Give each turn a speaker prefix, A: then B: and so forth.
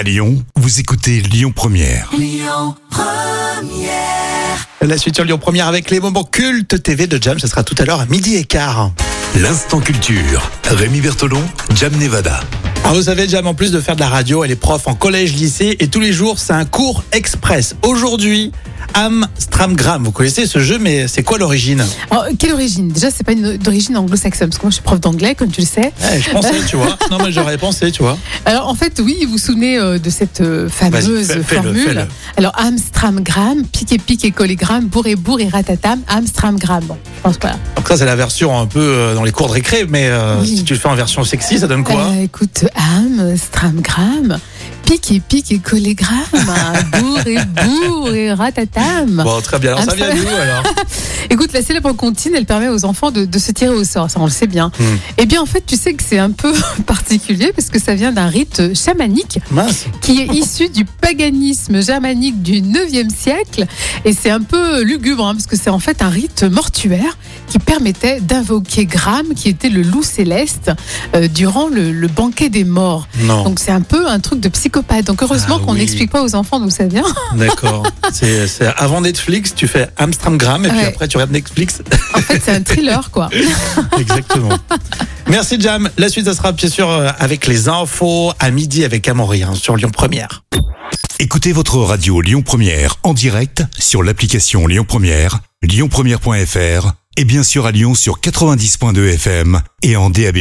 A: À Lyon, vous écoutez Lyon Première.
B: La suite sur Lyon Première avec les moments cultes TV de Jam, ce sera tout à l'heure à midi et quart.
A: L'instant culture. Rémi Bertolon, Jam Nevada.
B: Alors vous savez, Jam, en plus de faire de la radio, elle est prof en collège, lycée et tous les jours, c'est un cours express. Aujourd'hui, Amstramgram. Vous connaissez ce jeu, mais c'est quoi l'origine?
C: Alors, quelle origine? Déjà, c'est pas une d'origine anglo-saxonne, parce que moi je suis prof d'anglais, comme tu le sais.
B: Eh, Je pensais, tu vois. Non, mais j'aurais pensé, tu vois.
C: Alors en fait, oui, vous vous souvenez euh, de cette euh, fameuse
B: Vas-y, fais- fais-le,
C: formule
B: fais-le.
C: Alors Amstramgram, pique et pique et collégramme, bourre et bourre et ratatam, Amstramgram. Bon, je pense voilà.
B: Donc ça, c'est la version un peu euh, dans les cours de récré, mais euh,
C: Oui.
B: si tu le fais en version sexy, ça donne quoi?
C: Euh, écoute, Amstramgram, pique et pique et collégramme, bourre et bourre et ratatam.
B: Bon, très bien. Alors, ça vient d'où alors
C: Écoute, la célèbre comptine, elle permet aux enfants de, de se tirer au sort, ça on le sait bien.
B: Hmm.
C: Eh bien en fait, tu sais que c'est un peu particulier parce que ça vient d'un rite chamanique
B: Mince.
C: qui est issu du paganisme germanique du 9e siècle. Et c'est un peu lugubre, hein, parce que c'est en fait un rite mortuaire qui permettait d'invoquer Gram, qui était le loup céleste, euh, durant le, le banquet des morts.
B: Non.
C: Donc c'est un peu un truc de psychopathe. Donc heureusement
B: Ah
C: qu'on
B: oui.
C: n'explique pas aux enfants d'où ça vient.
B: D'accord. C'est c'est avant Netflix, tu fais Amstramgram et puis après tu regardes Netflix.
C: En fait, c'est un thriller, quoi.
B: Exactement. Merci Jam. La suite, ça sera bien sûr euh, avec les infos à midi avec Amaury hein, sur Lyon Première.
A: Écoutez votre radio Lyon Première en direct sur l'application Lyon Première, lyonpremière.fr et bien sûr à Lyon sur 90.2 FM et en DAB+.